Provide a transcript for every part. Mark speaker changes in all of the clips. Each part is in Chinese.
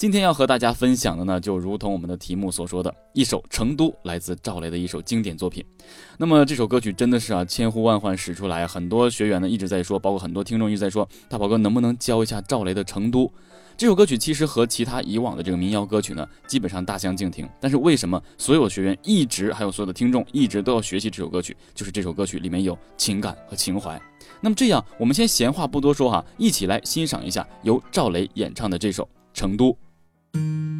Speaker 1: 今天要和大家分享的呢，就如同我们的题目所说的，一首《成都》来自赵雷的一首经典作品。那么这首歌曲真的是啊，千呼万唤始出来，很多学员呢一直在说，包括很多听众一直在说，大宝哥能不能教一下赵雷的《成都》？这首歌曲其实和其他以往的这个民谣歌曲呢，基本上大相径庭。但是为什么所有学员一直还有所有的听众一直都要学习这首歌曲？就是这首歌曲里面有情感和情怀。那么这样，我们先闲话不多说哈，一起来欣赏一下由赵雷演唱的这首《成都》。
Speaker 2: Música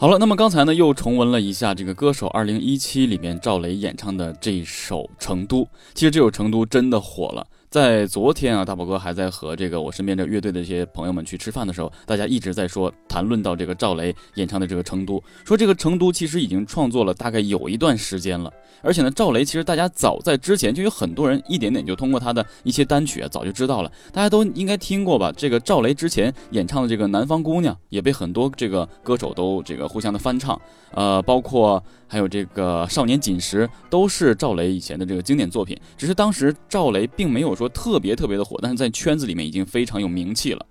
Speaker 1: 好了，那么刚才呢又重温了一下这个歌手二零一七里面赵雷演唱的这首《成都》，其实这首《成都》真的火了。在昨天啊，大宝哥还在和这个我身边的乐队的这些朋友们去吃饭的时候，大家一直在说谈论到这个赵雷演唱的这个《成都》，说这个《成都》其实已经创作了大概有一段时间了，而且呢，赵雷其实大家早在之前就有很多人一点点就通过他的一些单曲啊，早就知道了，大家都应该听过吧？这个赵雷之前演唱的这个《南方姑娘》也被很多这个歌手都这个互相的翻唱，呃，包括还有这个《少年锦时》都是赵雷以前的这个经典作品，只是当时赵雷并没有说特别特别的火，但是在圈子里面已经非常有名气了。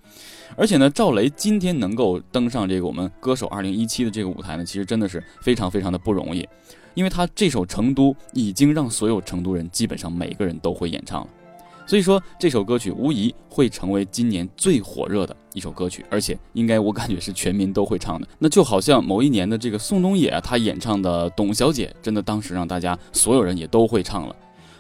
Speaker 1: 而且呢，赵雷今天能够登上这个我们歌手二零一七的这个舞台呢，其实真的是非常非常的不容易，因为他这首《成都》已经让所有成都人基本上每个人都会演唱了。所以说这首歌曲无疑会成为今年最火热的一首歌曲，而且应该我感觉是全民都会唱的。那就好像某一年的这个宋冬野啊，他演唱的《董小姐》，真的当时让大家所有人也都会唱了。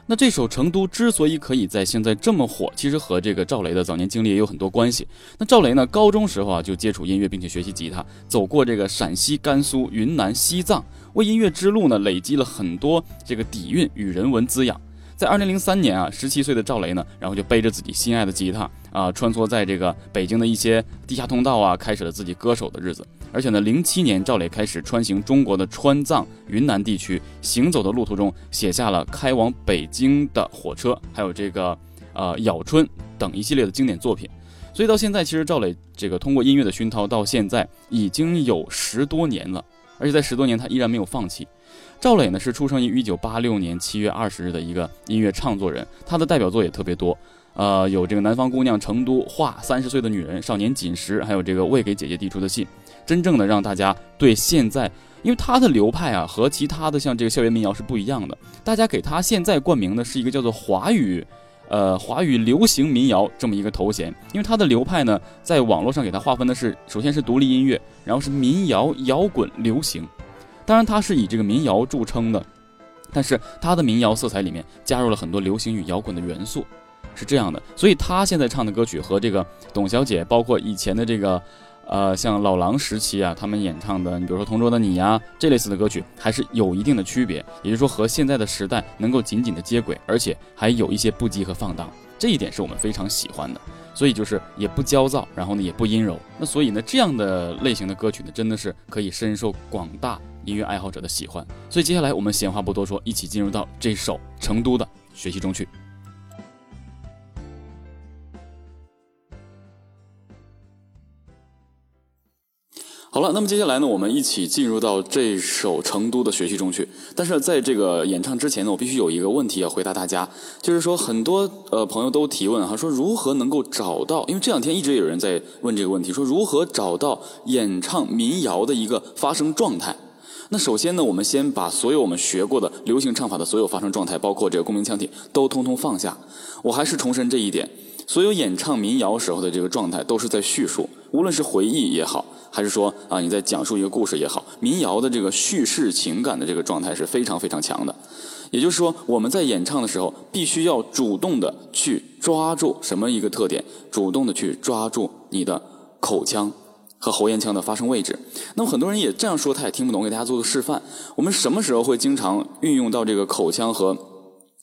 Speaker 1: 那这首《成都》之所以可以在现在这么火，其实和这个赵雷的早年经历也有很多关系。那赵雷呢，高中时候啊就接触音乐，并且学习吉他，走过这个陕西、甘肃、云南、西藏，为音乐之路呢累积了很多这个底蕴与人文滋养。在二零零三年啊，十七岁的赵雷呢，然后就背着自己心爱的吉他啊，穿梭在这个北京的一些地下通道啊，开始了自己歌手的日子。而且呢，零七年赵磊开始穿行中国的川藏、云南地区，行走的路途中写下了开往北京的火车，还有这个呃咬春等一系列的经典作品。所以到现在，其实赵磊这个通过音乐的熏陶，到现在已经有十多年了，而且在十多年他依然没有放弃。赵磊呢是出生于一九八六年七月二十日的一个音乐唱作人，他的代表作也特别多，呃，有这个《南方姑娘》《成都》《画》《三十岁的女人》《少年锦时》，还有这个未给姐姐递出的信，真正的让大家对现在，因为他的流派啊和其他的像这个校园民谣是不一样的，大家给他现在冠名的是一个叫做华语，呃，华语流行民谣这么一个头衔，因为他的流派呢，在网络上给他划分的是，首先是独立音乐，然后是民谣、摇滚、流行。当然，他是以这个民谣著称的，但是他的民谣色彩里面加入了很多流行与摇滚的元素，是这样的。所以他现在唱的歌曲和这个董小姐，包括以前的这个，呃，像老狼时期啊，他们演唱的，你比如说《同桌的你》呀这类似的歌曲，还是有一定的区别。也就是说，和现在的时代能够紧紧的接轨，而且还有一些不羁和放荡，这一点是我们非常喜欢的。所以就是也不焦躁，然后呢也不阴柔。那所以呢，这样的类型的歌曲呢，真的是可以深受广大。音乐爱好者的喜欢，所以接下来我们闲话不多说，一起进入到这首《成都》的学习中去。那么接下来呢，我们一起进入到这首《成都》的学习中去。但是在这个演唱之前呢，我必须有一个问题要回答大家，就是说很多呃朋友都提问哈，说如何能够找到？因为这两天一直有人在问这个问题，说如何找到演唱民谣的一个发声状态。那首先呢，我们先把所有我们学过的流行唱法的所有发声状态，包括这个共鸣腔体，都通通放下。我还是重申这一点：所有演唱民谣时候的这个状态，都是在叙述，无论是回忆也好，还是说啊你在讲述一个故事也好，民谣的这个叙事情感的这个状态是非常非常强的。也就是说，我们在演唱的时候，必须要主动的去抓住什么一个特点，主动的去抓住你的口腔。和喉咽腔的发声位置，那么很多人也这样说，他也听不懂。给大家做个示范，我们什么时候会经常运用到这个口腔和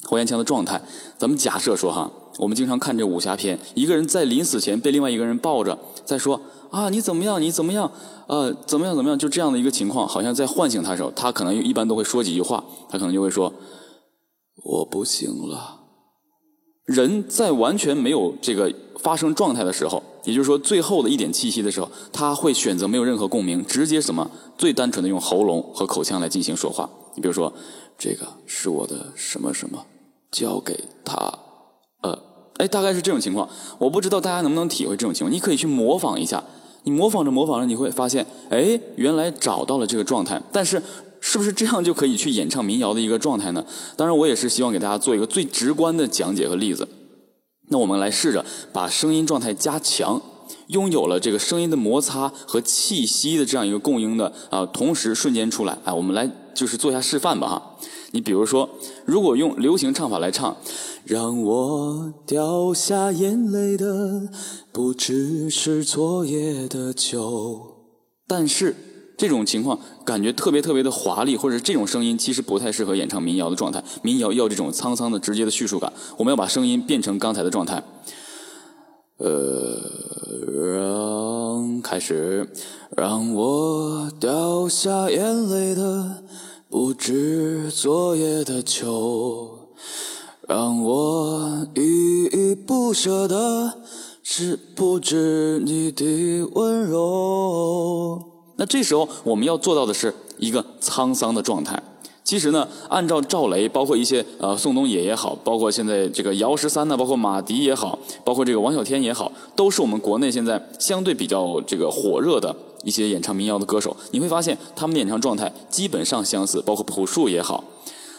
Speaker 1: 喉咽腔的状态？咱们假设说哈，我们经常看这武侠片，一个人在临死前被另外一个人抱着，在说啊你怎么样，你怎么样，呃怎么样怎么样，就这样的一个情况，好像在唤醒他的时候，他可能一般都会说几句话，他可能就会说我不行了。人在完全没有这个发生状态的时候，也就是说最后的一点气息的时候，他会选择没有任何共鸣，直接什么最单纯的用喉咙和口腔来进行说话。你比如说，这个是我的什么什么，交给他，哎，大概是这种情况。我不知道大家能不能体会这种情况，你可以去模仿一下。你模仿着模仿着，你会发现，哎，原来找到了这个状态。但是，是不是这样就可以去演唱民谣的一个状态呢？当然，我也是希望给大家做一个最直观的讲解和例子。那我们来试着把声音状态加强，拥有了这个声音的摩擦和气息的这样一个共应的啊，同时瞬间出来。哎，我们来就是做一下示范吧哈。你比如说，如果用流行唱法来唱，让我掉下眼泪的不只是昨夜的酒，但是这种情况感觉特别特别的华丽，或者这种声音其实不太适合演唱民谣的状态。民谣要这种沧桑的、直接的叙述感，我们要把声音变成刚才的状态。呃，让开始，让我掉下眼泪的。不知昨夜的酒，让我依依不舍的是不知你的温柔。那这时候我们要做到的是一个沧桑的状态。其实呢，按照赵雷，包括一些呃宋冬野也好，包括现在这个姚十三呢，包括马迪也好，包括这个王小天也好，都是我们国内现在相对比较这个火热的。一些演唱民谣的歌手，你会发现他们的演唱状态基本上相似，包括朴树也好，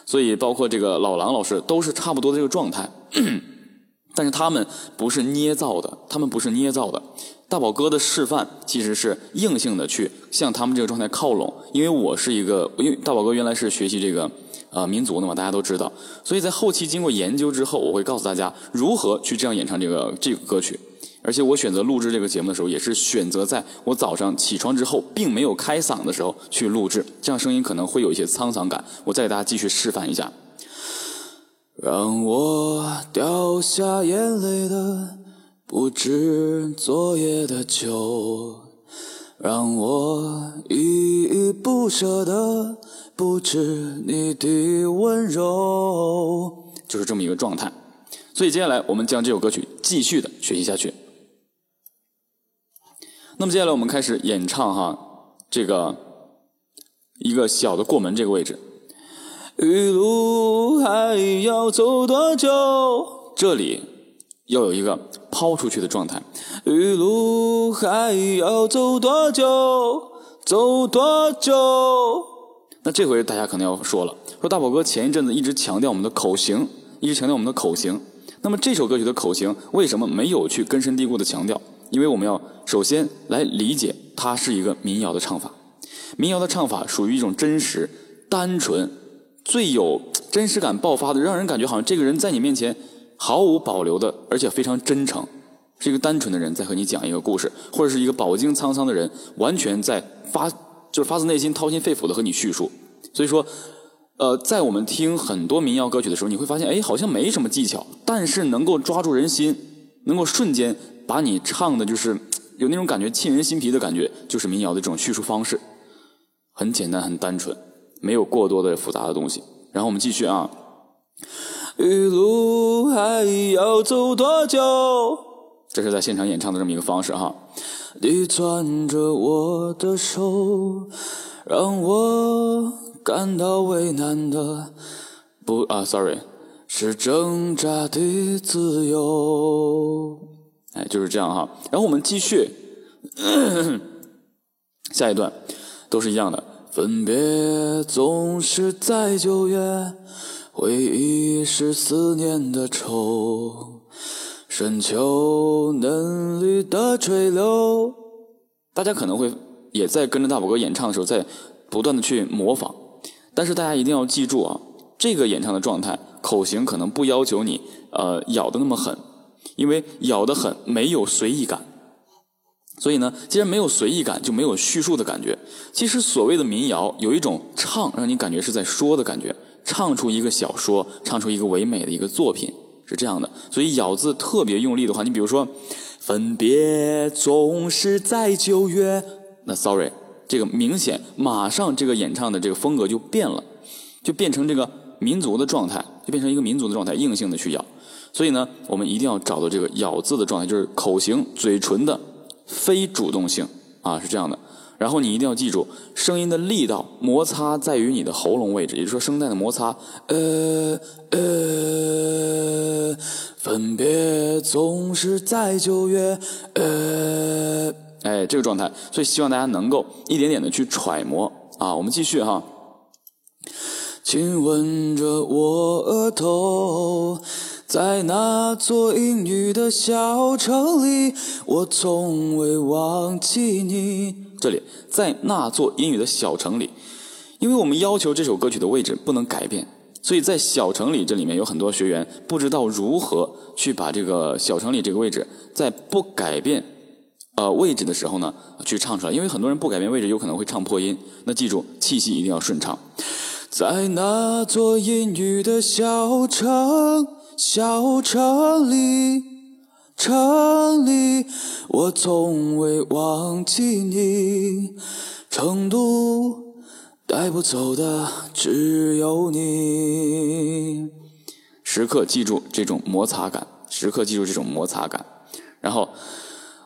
Speaker 1: 所以包括这个老狼老师都是差不多的这个状态。但是他们不是捏造的，他们不是捏造的。大宝哥的示范其实是硬性的去向他们这个状态靠拢。因为我是一个，因为大宝哥原来是学习这个呃民族的嘛，大家都知道，所以在后期经过研究之后，我会告诉大家如何去这样演唱这个这个歌曲。而且我选择录制这个节目的时候，也是选择在我早上起床之后，并没有开嗓的时候去录制，这样声音可能会有一些沧桑感。我再给大家继续示范一下。让我掉下眼泪的不止昨夜的酒，让我依依不舍的不止你的温柔，就是这么一个状态。所以接下来我们将这首歌曲继续的学习下去。那么接下来我们开始演唱哈，这个一个小的过门这个位置。余路还要走多久？这里要有一个抛出去的状态。余路还要走多久？走多久？那这回大家可能要说了，说大宝哥前一阵子一直强调我们的口型，一直强调我们的口型。那么这首歌曲的口型为什么没有去根深蒂固的强调？因为我们要首先来理解，它是一个民谣的唱法。民谣的唱法属于一种真实、单纯、最有真实感爆发的，让人感觉好像这个人在你面前毫无保留的，而且非常真诚，是一个单纯的人在和你讲一个故事，或者是一个饱经沧桑的人，完全在发就是发自内心、掏心肺腑的和你叙述。所以说，呃，在我们听很多民谣歌曲的时候，你会发现，哎，好像没什么技巧，但是能够抓住人心，能够瞬间。把你唱的就是 有那种感觉沁人心脾的感觉，就是民谣的这种叙述方式，很简单很单纯，没有过多的复杂的东西。然后我们继续啊，一路还要走多久？这是在现场演唱的这么一个方式哈。你攥着我的手，让我感到为难的不啊，sorry，是挣扎的自由。哎，就是这样哈。然后我们继续，下一段都是一样的。分别总是在九月，回忆是思念的愁，深秋嫩绿的垂柳。大家可能会也在跟着大宝哥演唱的时候，在不断的去模仿。但是大家一定要记住啊，这个演唱的状态，口型可能不要求你呃咬的那么狠。因为咬得很没有随意感，所以呢，既然没有随意感，就没有叙述的感觉。其实所谓的民谣，有一种唱让你感觉是在说的感觉，唱出一个小说，唱出一个唯美的一个作品，是这样的。所以咬字特别用力的话，你比如说“分别总是在九月”，那 sorry，这个明显马上这个演唱的这个风格就变了，就变成这个民族的状态，就变成一个民族的状态，硬性的去咬。所以呢，我们一定要找到这个咬字的状态，就是口型、嘴唇的非主动性啊，是这样的。然后你一定要记住，声音的力道摩擦在于你的喉咙位置，也就是说声带的摩擦。呃呃，分别总是在九月。呃，哎，这个状态，所以希望大家能够一点点的去揣摩啊。我们继续哈。亲吻着我额头，在那座阴雨的小城里，我从未忘记你。这里，在那座阴雨的小城里，因为我们要求这首歌曲的位置不能改变，所以在小城里这里面有很多学员不知道如何去把这个小城里这个位置在不改变呃位置的时候呢去唱出来，因为很多人不改变位置有可能会唱破音。那记住，气息一定要顺畅。在那座阴雨的小城，小城里，城里，我从未忘记你。成都带不走的只有你。时刻记住这种摩擦感，时刻记住这种摩擦感，然后。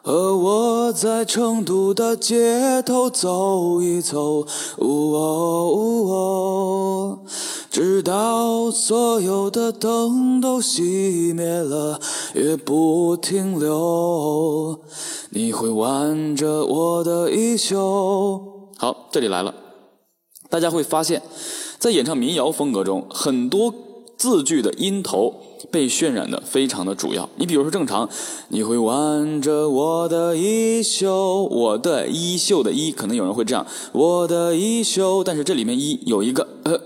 Speaker 1: 和我在成都的街头走一走，直到所有的灯都熄灭了，也不停留。你会挽着我的衣袖。好，这里来了，大家会发现，在演唱民谣风格中，很多字句的音头。被渲染的非常的主要。你比如说正常，你会挽着我的衣袖，我的衣袖的衣，可能有人会这样，我的衣袖。但是这里面衣有一个呃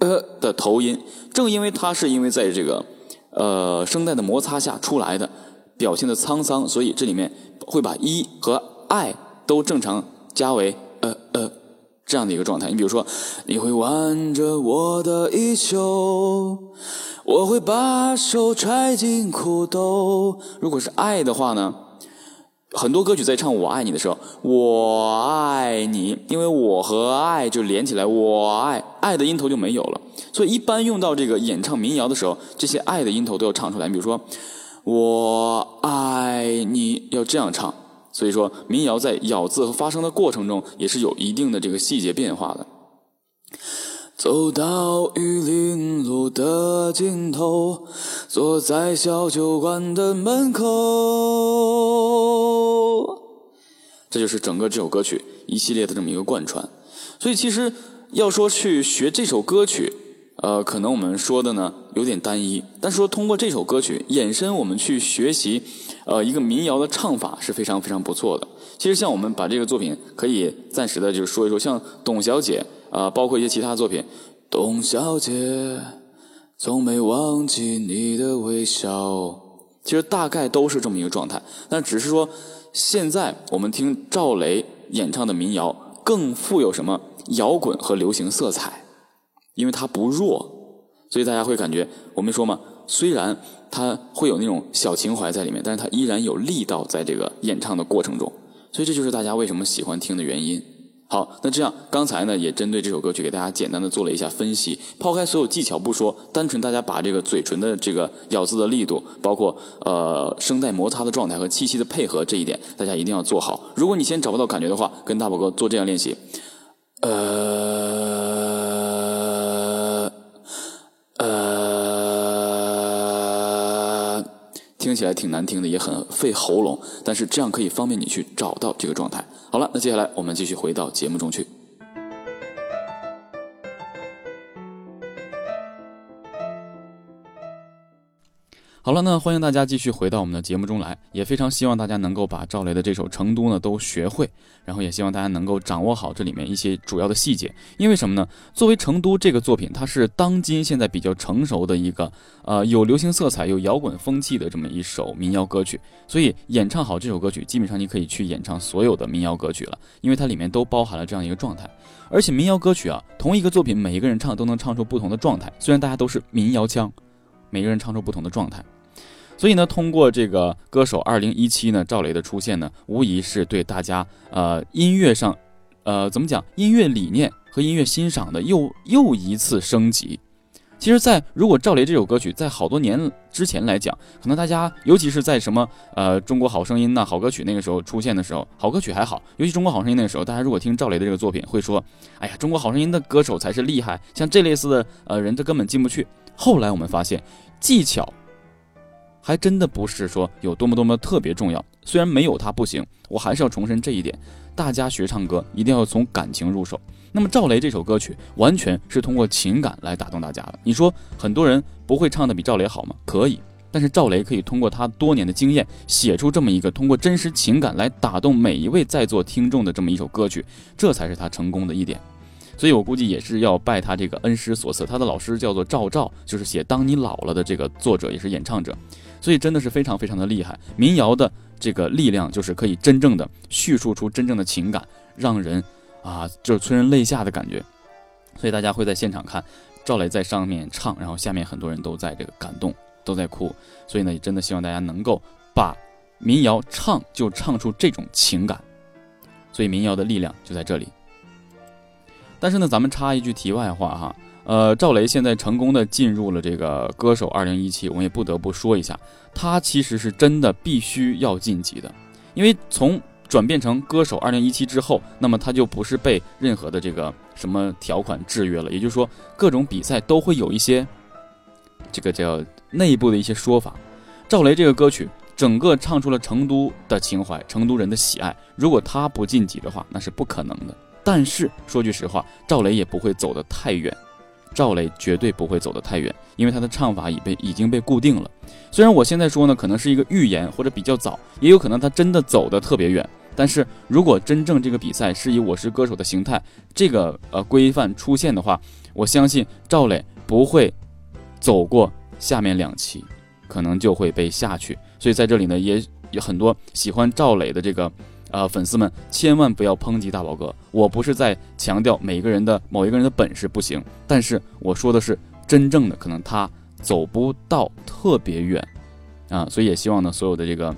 Speaker 1: 呃的头音，正因为它是因为在这个呃声带的摩擦下出来的，表现的沧桑，所以这里面会把一和爱都正常加为呃呃这样的一个状态。你比如说，你会挽着我的衣袖。我会把手揣进裤兜。如果是爱的话呢？很多歌曲在唱“我爱你”的时候，“我爱你”，因为我和爱就连起来，“我爱爱”的音头就没有了。所以一般用到这个演唱民谣的时候，这些爱的音头都要唱出来。你比如说“我爱你”，要这样唱。所以说民谣在咬字和发声的过程中，也是有一定的这个细节变化的。走到玉林路的尽头，坐在小酒馆的门口。这就是整个这首歌曲一系列的这么一个贯穿。所以其实要说去学这首歌曲，呃，可能我们说的呢有点单一。但是说通过这首歌曲延伸，我们去学习，呃，一个民谣的唱法是非常非常不错的。其实像我们把这个作品可以暂时的就说一说，像董小姐。啊，包括一些其他作品，董小姐从没忘记你的微笑，其实大概都是这么一个状态。但只是说，现在我们听赵雷演唱的民谣更富有什么摇滚和流行色彩，因为它不弱，所以大家会感觉我没说嘛，虽然他会有那种小情怀在里面，但是他依然有力道在这个演唱的过程中，所以这就是大家为什么喜欢听的原因。好，那这样刚才呢也针对这首歌曲给大家简单的做了一下分析，抛开所有技巧不说，单纯大家把这个嘴唇的这个咬字的力度，包括呃声带摩擦的状态和气息的配合这一点，大家一定要做好。如果你先找不到感觉的话，跟大宝哥做这样练习，呃呃，听起来挺难听的，也很费喉咙，但是这样可以方便你去找到这个状态。好了，那接下来我们继续回到节目中去。好了，那欢迎大家继续回到我们的节目中来，也非常希望大家能够把赵雷的这首《成都》呢都学会，然后也希望大家能够掌握好这里面一些主要的细节。因为什么呢？作为《成都》这个作品，它是当今现在比较成熟的一个呃有流行色彩、有摇滚风气的这么一首民谣歌曲，所以演唱好这首歌曲，基本上你可以去演唱所有的民谣歌曲了，因为它里面都包含了这样一个状态。而且民谣歌曲啊，同一个作品，每一个人唱都能唱出不同的状态，虽然大家都是民谣腔，每个人唱出不同的状态。所以呢，通过这个歌手二零一七呢，赵雷的出现呢，无疑是对大家呃音乐上，呃怎么讲，音乐理念和音乐欣赏的又又一次升级。其实，在如果赵雷这首歌曲在好多年之前来讲，可能大家尤其是在什么呃《中国好声音》呐、好歌曲那个时候出现的时候，好歌曲还好，尤其《中国好声音》那个时候，大家如果听赵雷的这个作品，会说，哎呀，《中国好声音》的歌手才是厉害，像这类似的呃人，他根本进不去。后来我们发现，技巧还真的不是说有多么多么特别重要，虽然没有它不行，我还是要重申这一点，大家学唱歌一定要从感情入手。那么赵雷这首歌曲完全是通过情感来打动大家的。你说很多人不会唱的比赵雷好吗？可以，但是赵雷可以通过他多年的经验写出这么一个通过真实情感来打动每一位在座听众的这么一首歌曲，这才是他成功的一点。所以我估计也是要拜他这个恩师所赐，他的老师叫做赵照，就是写《当你老了》的这个作者，也是演唱者，所以真的是非常非常的厉害。民谣的这个力量就是可以真正的叙述出真正的情感，让人。啊，就是催人泪下的感觉，所以大家会在现场看赵雷在上面唱，然后下面很多人都在这个感动，都在哭。所以呢，也真的希望大家能够把民谣唱就唱出这种情感。所以民谣的力量就在这里。但是呢，咱们插一句题外话哈，呃，赵雷现在成功的进入了这个歌手二零一七，我们也不得不说一下，他其实是真的必须要晋级的，因为从。转变成歌手二零一七之后，那么他就不是被任何的这个什么条款制约了。也就是说，各种比赛都会有一些这个叫内部的一些说法。赵雷这个歌曲，整个唱出了成都的情怀，成都人的喜爱。如果他不晋级的话，那是不可能的。但是说句实话，赵雷也不会走得太远。赵雷绝对不会走得太远，因为他的唱法已被已经被固定了。虽然我现在说呢，可能是一个预言或者比较早，也有可能他真的走得特别远。但是如果真正这个比赛是以《我是歌手》的形态，这个呃规范出现的话，我相信赵磊不会走过下面两期，可能就会被下去。所以在这里呢，也有很多喜欢赵磊的这个啊粉丝们，千万不要抨击大宝哥。我不是在强调每个人的某一个人的本事不行，但是我说的是真正的可能他走不到特别远啊。所以也希望呢，所有的这个。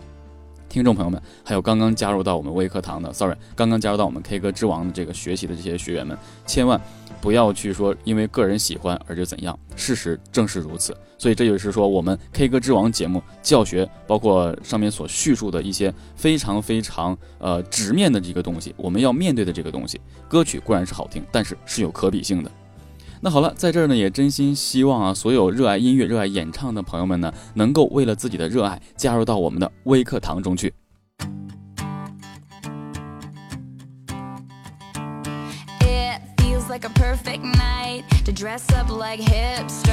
Speaker 1: 听众朋友们，还有刚刚加入到我们微课堂的，sorry，刚刚加入到我们 K 歌之王的这个学习的这些学员们，千万不要去说因为个人喜欢而就怎样，事实正是如此。所以这就是说，我们 K 歌之王节目教学，包括上面所叙述的一些非常非常呃直面的这个东西，我们要面对的这个东西，歌曲固然是好听，但是是有可比性的。那好了，在这儿呢，也真心希望啊，所有热爱音乐、热爱演唱的朋友们呢，能够为了自己的热爱，加入到我们的微课堂中去。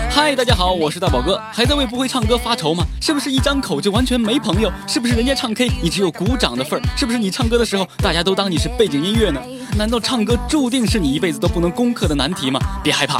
Speaker 1: 嗨，大家好，我是大宝哥，还在为不会唱歌发愁吗？是不是一张口就完全没朋友？是不是人家唱 K 你只有鼓掌的份儿？是不是你唱歌的时候大家都当你是背景音乐呢？难道唱歌注定是你一辈子都不能攻克的难题吗？别害怕，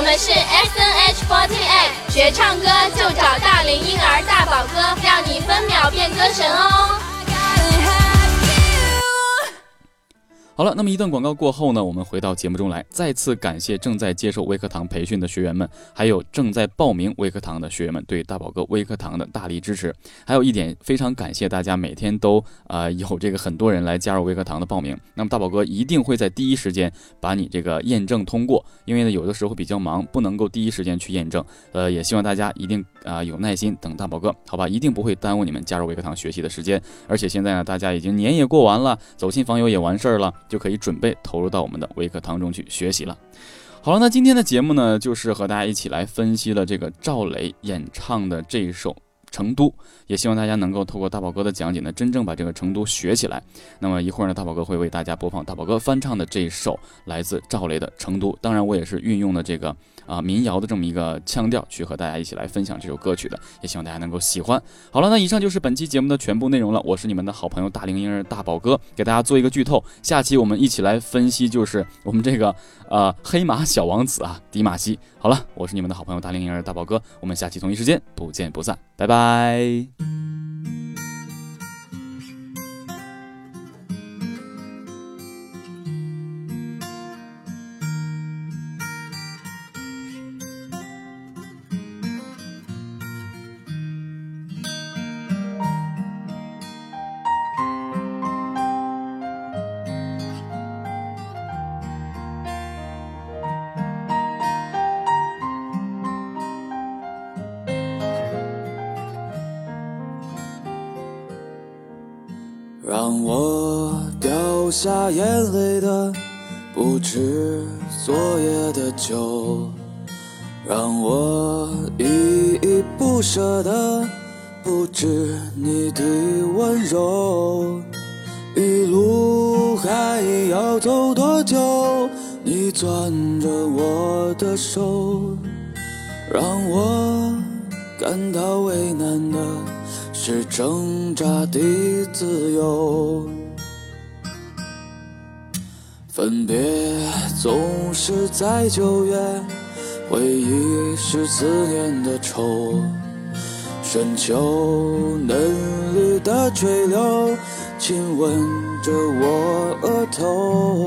Speaker 3: 我们是 S N H forty eight，学唱歌就找大龄婴儿大宝哥，让你分秒变歌神哦。
Speaker 1: 好了，那么一段广告过后呢，我们回到节目中来，再次感谢正在接受微课堂培训的学员们，还有正在报名微课堂的学员们对大宝哥微课堂的大力支持。还有一点，非常感谢大家每天都啊有这个很多人来加入微课堂的报名。那么大宝哥一定会在第一时间把你这个验证通过，因为呢有的时候比较忙，不能够第一时间去验证。呃，也希望大家一定啊有耐心等大宝哥，好吧，一定不会耽误你们加入微课堂学习的时间。而且现在呢，大家已经年也过完了，走亲访友也完事儿了。就可以准备投入到我们的微课堂中去学习了。好了，那今天的节目呢，就是和大家一起来分析了这个赵雷演唱的这一首
Speaker 4: 成都，也希望大家能够透过大宝哥的讲解呢，真正把这个成都学起来。那么一会儿呢，大宝哥会为大家播放大宝哥翻唱的这一首来自赵雷的《成都》，当然我也是运用了这个啊民谣的这么一个腔调去和大家一起来分享这首歌曲的，也希望大家能够喜欢。好了，那以上就是本期节目的全部内容了，我是你们的好朋友大龄婴儿大宝哥，给大家做一个剧透，下期我们一起来分析就是我们这个呃黑马小王子啊迪玛希。好了，我是你们的好朋友大龄婴儿大宝哥，我们下期同一时间不见不散，拜拜。
Speaker 1: 一路还要走多久？你攥着我的手，让我感到为难的。是挣扎的自由，分别总是在九月，回忆是思念的愁。深秋嫩绿的垂柳，亲吻着我额头，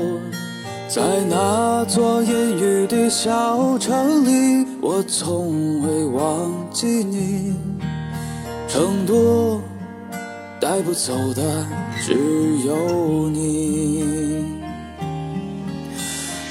Speaker 1: 在那座阴雨的小城里，我从未忘记你。成都带不走的只有你，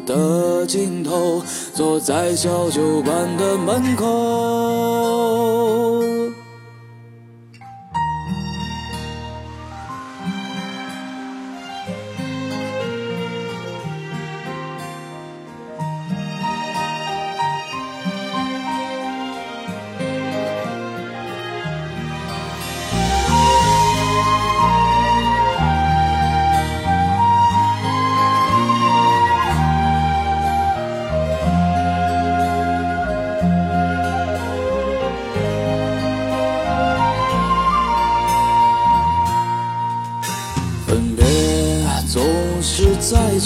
Speaker 1: 的尽头，坐在小酒馆的门口。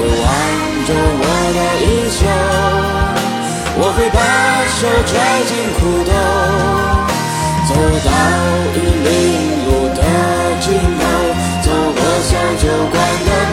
Speaker 1: 会挽着我的衣袖，我会把手揣进裤兜。走到玉林路的尽头，走过小酒馆的。